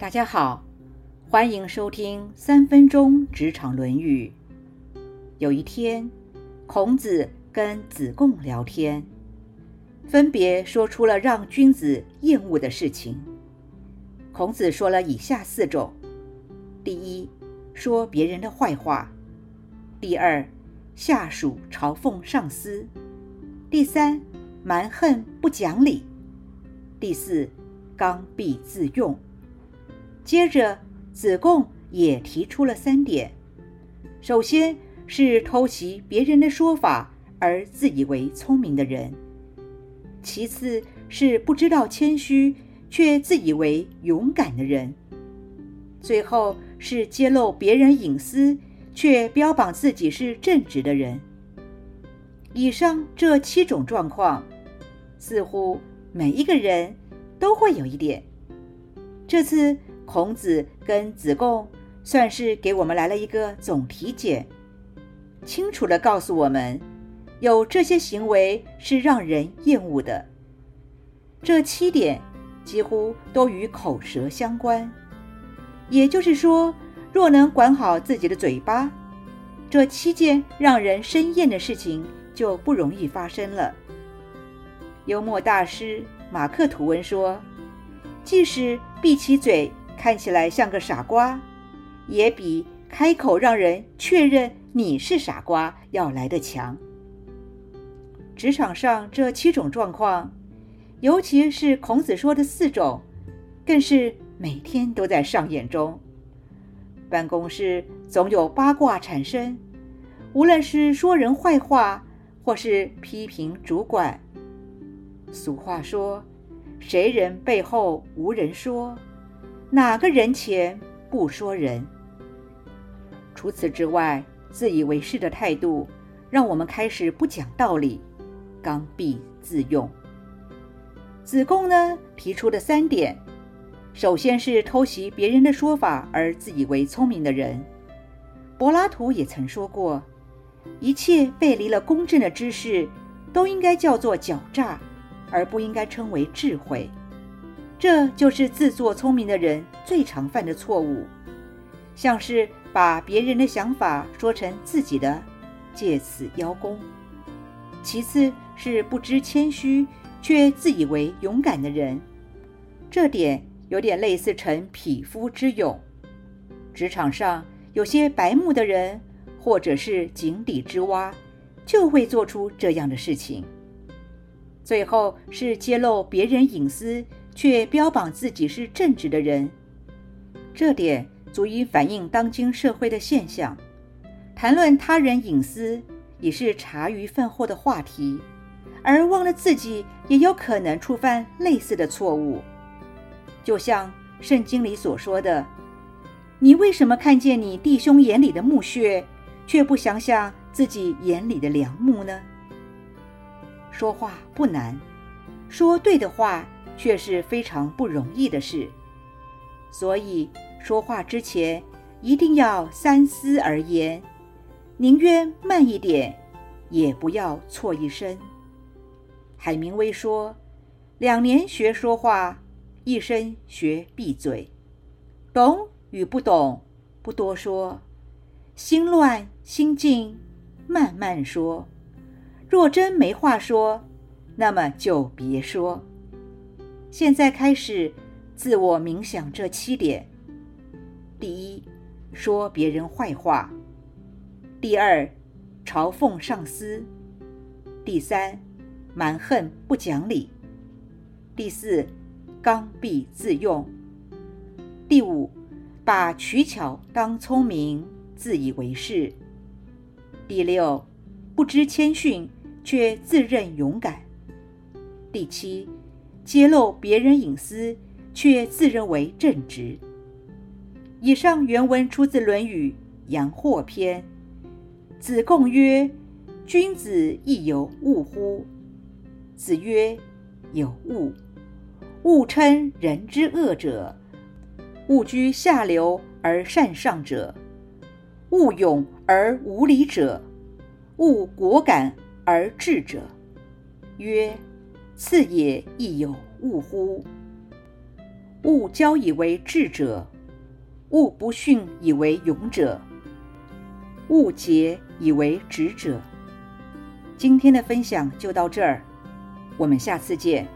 大家好，欢迎收听三分钟职场《论语》。有一天，孔子跟子贡聊天，分别说出了让君子厌恶的事情。孔子说了以下四种：第一，说别人的坏话；第二，下属嘲讽上司；第三，蛮横不讲理；第四，刚愎自用。接着，子贡也提出了三点：首先是偷袭别人的说法而自以为聪明的人；其次是不知道谦虚却自以为勇敢的人；最后是揭露别人隐私却标榜自己是正直的人。以上这七种状况，似乎每一个人都会有一点。这次。孔子跟子贡算是给我们来了一个总体检，清楚的告诉我们，有这些行为是让人厌恶的。这七点几乎都与口舌相关，也就是说，若能管好自己的嘴巴，这七件让人生厌的事情就不容易发生了。幽默大师马克吐温说：“即使闭起嘴。”看起来像个傻瓜，也比开口让人确认你是傻瓜要来得强。职场上这七种状况，尤其是孔子说的四种，更是每天都在上演中。办公室总有八卦产生，无论是说人坏话，或是批评主管。俗话说：“谁人背后无人说。”哪个人前不说人？除此之外，自以为是的态度，让我们开始不讲道理，刚愎自用。子贡呢提出的三点，首先是偷袭别人的说法而自以为聪明的人。柏拉图也曾说过，一切背离了公正的知识，都应该叫做狡诈，而不应该称为智慧。这就是自作聪明的人最常犯的错误，像是把别人的想法说成自己的，借此邀功；其次是不知谦虚却自以为勇敢的人，这点有点类似成匹夫之勇。职场上有些白目的人，或者是井底之蛙，就会做出这样的事情。最后是揭露别人隐私。却标榜自己是正直的人，这点足以反映当今社会的现象。谈论他人隐私已是茶余饭后的话题，而忘了自己也有可能触犯类似的错误。就像圣经里所说的：“你为什么看见你弟兄眼里的木屑，却不想想自己眼里的梁木呢？”说话不难，说对的话。却是非常不容易的事，所以说话之前一定要三思而言，宁愿慢一点，也不要错一声。海明威说：“两年学说话，一生学闭嘴。懂与不懂，不多说；心乱心静，慢慢说。若真没话说，那么就别说。”现在开始自我冥想这七点：第一，说别人坏话；第二，嘲讽上司；第三，蛮横不讲理；第四，刚愎自用；第五，把取巧当聪明，自以为是；第六，不知谦逊却自认勇敢；第七。揭露别人隐私，却自认为正直。以上原文出自《论语·阳货篇》。子贡曰：“君子亦有恶乎？”子曰：“有恶。恶称人之恶者，恶居下流而善上者，恶勇而无礼者，恶果敢而智者。”曰。次也亦有物乎？勿交以为智者，勿不训以为勇者，勿结以为直者。今天的分享就到这儿，我们下次见。